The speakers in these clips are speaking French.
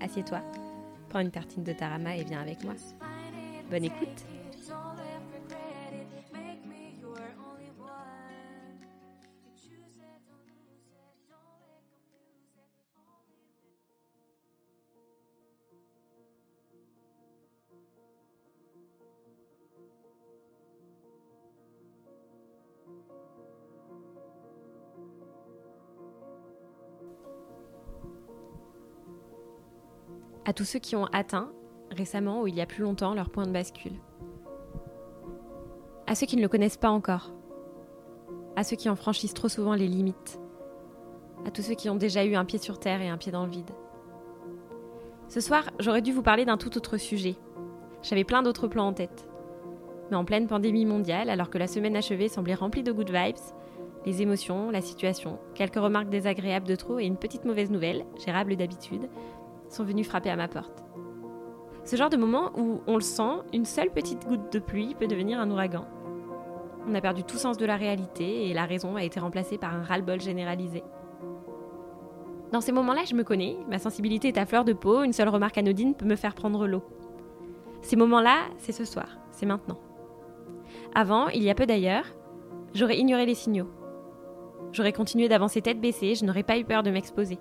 assieds-toi, prends une tartine de tarama et viens avec moi. Bonne écoute à tous ceux qui ont atteint, récemment ou il y a plus longtemps, leur point de bascule. À ceux qui ne le connaissent pas encore. À ceux qui en franchissent trop souvent les limites. À tous ceux qui ont déjà eu un pied sur terre et un pied dans le vide. Ce soir, j'aurais dû vous parler d'un tout autre sujet. J'avais plein d'autres plans en tête. Mais en pleine pandémie mondiale, alors que la semaine achevée semblait remplie de good vibes, les émotions, la situation, quelques remarques désagréables de trop et une petite mauvaise nouvelle, gérable d'habitude, sont venus frapper à ma porte. Ce genre de moment où, on le sent, une seule petite goutte de pluie peut devenir un ouragan. On a perdu tout sens de la réalité et la raison a été remplacée par un ras-le-bol généralisé. Dans ces moments-là, je me connais, ma sensibilité est à fleur de peau, une seule remarque anodine peut me faire prendre l'eau. Ces moments-là, c'est ce soir, c'est maintenant. Avant, il y a peu d'ailleurs, j'aurais ignoré les signaux. J'aurais continué d'avancer tête baissée, je n'aurais pas eu peur de m'exposer.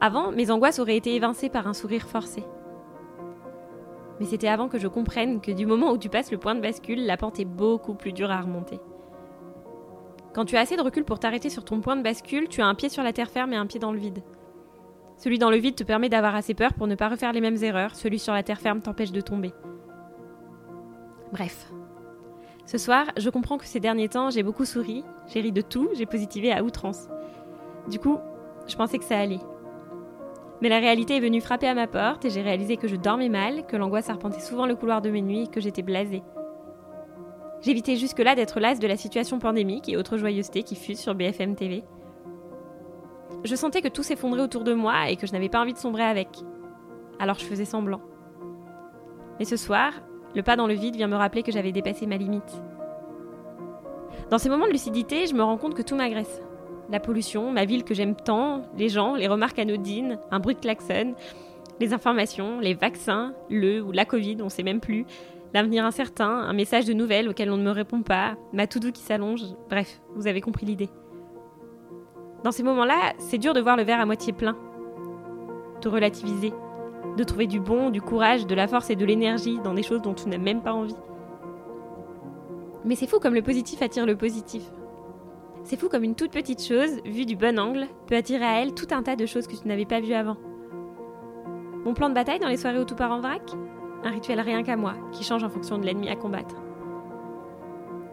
Avant, mes angoisses auraient été évincées par un sourire forcé. Mais c'était avant que je comprenne que du moment où tu passes le point de bascule, la pente est beaucoup plus dure à remonter. Quand tu as assez de recul pour t'arrêter sur ton point de bascule, tu as un pied sur la terre ferme et un pied dans le vide. Celui dans le vide te permet d'avoir assez peur pour ne pas refaire les mêmes erreurs, celui sur la terre ferme t'empêche de tomber. Bref. Ce soir, je comprends que ces derniers temps, j'ai beaucoup souri, j'ai ri de tout, j'ai positivé à outrance. Du coup, je pensais que ça allait, mais la réalité est venue frapper à ma porte et j'ai réalisé que je dormais mal, que l'angoisse arpentait souvent le couloir de mes nuits et que j'étais blasée. J'évitais jusque-là d'être lasse de la situation pandémique et autres joyeusetés qui fusent sur BFM TV. Je sentais que tout s'effondrait autour de moi et que je n'avais pas envie de sombrer avec. Alors je faisais semblant. Mais ce soir, le pas dans le vide vient me rappeler que j'avais dépassé ma limite. Dans ces moments de lucidité, je me rends compte que tout m'agresse la pollution, ma ville que j'aime tant, les gens, les remarques anodines, un bruit de klaxon, les informations, les vaccins, le ou la Covid, on sait même plus, l'avenir incertain, un message de nouvelles auquel on ne me répond pas, ma to-do qui s'allonge, bref, vous avez compris l'idée. Dans ces moments-là, c'est dur de voir le verre à moitié plein, de relativiser, de trouver du bon, du courage, de la force et de l'énergie dans des choses dont tu n'as même pas envie. Mais c'est fou comme le positif attire le positif. C'est fou comme une toute petite chose, vue du bon angle, peut attirer à elle tout un tas de choses que tu n'avais pas vues avant. Mon plan de bataille dans les soirées où tout part en vrac? Un rituel rien qu'à moi, qui change en fonction de l'ennemi à combattre.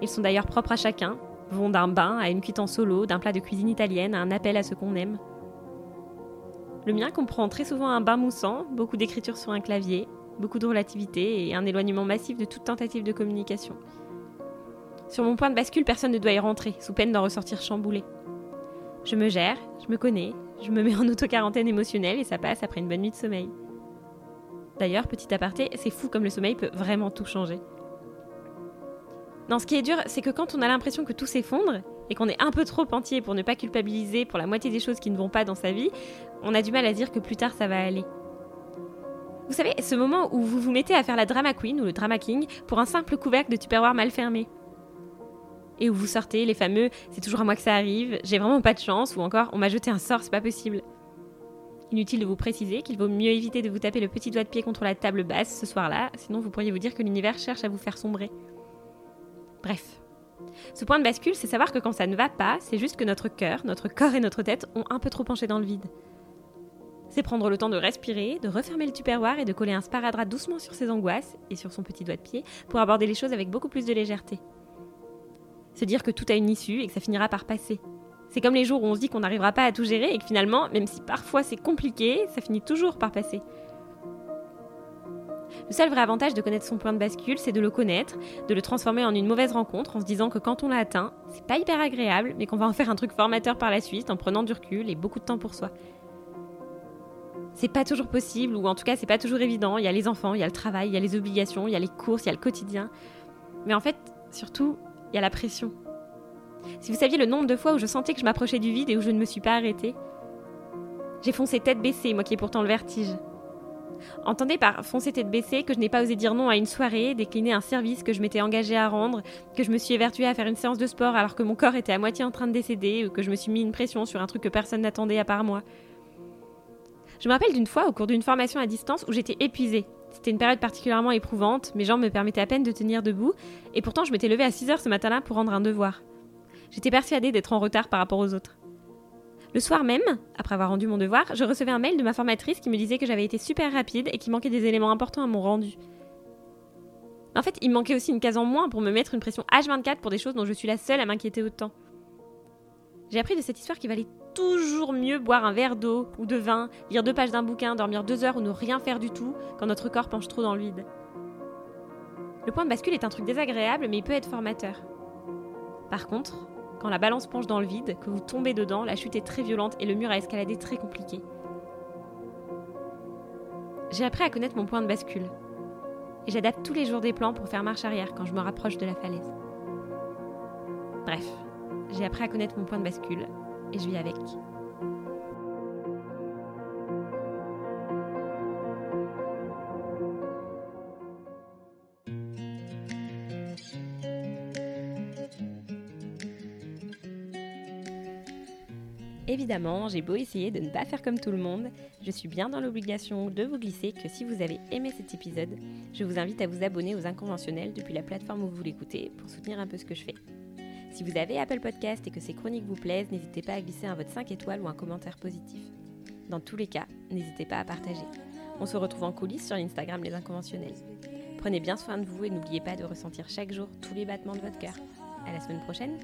Ils sont d'ailleurs propres à chacun, vont d'un bain à une cuite en solo, d'un plat de cuisine italienne à un appel à ce qu'on aime. Le mien comprend très souvent un bain moussant, beaucoup d'écriture sur un clavier, beaucoup de relativité et un éloignement massif de toute tentative de communication. Sur mon point de bascule, personne ne doit y rentrer, sous peine d'en ressortir chamboulé. Je me gère, je me connais, je me mets en auto-quarantaine émotionnelle et ça passe après une bonne nuit de sommeil. D'ailleurs, petit aparté, c'est fou comme le sommeil peut vraiment tout changer. Non, ce qui est dur, c'est que quand on a l'impression que tout s'effondre et qu'on est un peu trop entier pour ne pas culpabiliser pour la moitié des choses qui ne vont pas dans sa vie, on a du mal à dire que plus tard ça va aller. Vous savez, ce moment où vous vous mettez à faire la drama queen ou le drama king pour un simple couvercle de tupperware mal fermé et où vous sortez les fameux c'est toujours à moi que ça arrive, j'ai vraiment pas de chance ou encore on m'a jeté un sort, c'est pas possible. Inutile de vous préciser qu'il vaut mieux éviter de vous taper le petit doigt de pied contre la table basse ce soir-là, sinon vous pourriez vous dire que l'univers cherche à vous faire sombrer. Bref. Ce point de bascule, c'est savoir que quand ça ne va pas, c'est juste que notre cœur, notre corps et notre tête ont un peu trop penché dans le vide. C'est prendre le temps de respirer, de refermer le tupperware et de coller un sparadrap doucement sur ses angoisses et sur son petit doigt de pied pour aborder les choses avec beaucoup plus de légèreté. Se dire que tout a une issue et que ça finira par passer. C'est comme les jours où on se dit qu'on n'arrivera pas à tout gérer et que finalement, même si parfois c'est compliqué, ça finit toujours par passer. Le seul vrai avantage de connaître son point de bascule, c'est de le connaître, de le transformer en une mauvaise rencontre en se disant que quand on l'a atteint, c'est pas hyper agréable, mais qu'on va en faire un truc formateur par la suite en prenant du recul et beaucoup de temps pour soi. C'est pas toujours possible, ou en tout cas c'est pas toujours évident. Il y a les enfants, il y a le travail, il y a les obligations, il y a les courses, il y a le quotidien. Mais en fait, surtout, il y la pression. Si vous saviez le nombre de fois où je sentais que je m'approchais du vide et où je ne me suis pas arrêtée. J'ai foncé tête baissée, moi qui ai pourtant le vertige. Entendez par foncer tête baissée que je n'ai pas osé dire non à une soirée, décliner un service que je m'étais engagée à rendre, que je me suis évertuée à faire une séance de sport alors que mon corps était à moitié en train de décéder, ou que je me suis mis une pression sur un truc que personne n'attendait à part moi. Je me rappelle d'une fois au cours d'une formation à distance où j'étais épuisée. C'était une période particulièrement éprouvante, mes jambes me permettaient à peine de tenir debout, et pourtant je m'étais levée à 6 heures ce matin-là pour rendre un devoir. J'étais persuadée d'être en retard par rapport aux autres. Le soir même, après avoir rendu mon devoir, je recevais un mail de ma formatrice qui me disait que j'avais été super rapide et qu'il manquait des éléments importants à mon rendu. En fait, il manquait aussi une case en moins pour me mettre une pression H24 pour des choses dont je suis la seule à m'inquiéter autant. J'ai appris de cette histoire qu'il valait toujours mieux boire un verre d'eau ou de vin, lire deux pages d'un bouquin, dormir deux heures ou ne rien faire du tout quand notre corps penche trop dans le vide. Le point de bascule est un truc désagréable, mais il peut être formateur. Par contre, quand la balance penche dans le vide, que vous tombez dedans, la chute est très violente et le mur à escalader très compliqué. J'ai appris à connaître mon point de bascule. Et j'adapte tous les jours des plans pour faire marche arrière quand je me rapproche de la falaise. Bref, j'ai appris à connaître mon point de bascule et je vis avec. Évidemment, j'ai beau essayer de ne pas faire comme tout le monde, je suis bien dans l'obligation de vous glisser que si vous avez aimé cet épisode, je vous invite à vous abonner aux inconventionnels depuis la plateforme où vous l'écoutez pour soutenir un peu ce que je fais. Si vous avez Apple Podcast et que ces chroniques vous plaisent, n'hésitez pas à glisser un vote 5 étoiles ou un commentaire positif. Dans tous les cas, n'hésitez pas à partager. On se retrouve en coulisses sur l'Instagram Les Inconventionnels. Prenez bien soin de vous et n'oubliez pas de ressentir chaque jour tous les battements de votre cœur. À la semaine prochaine!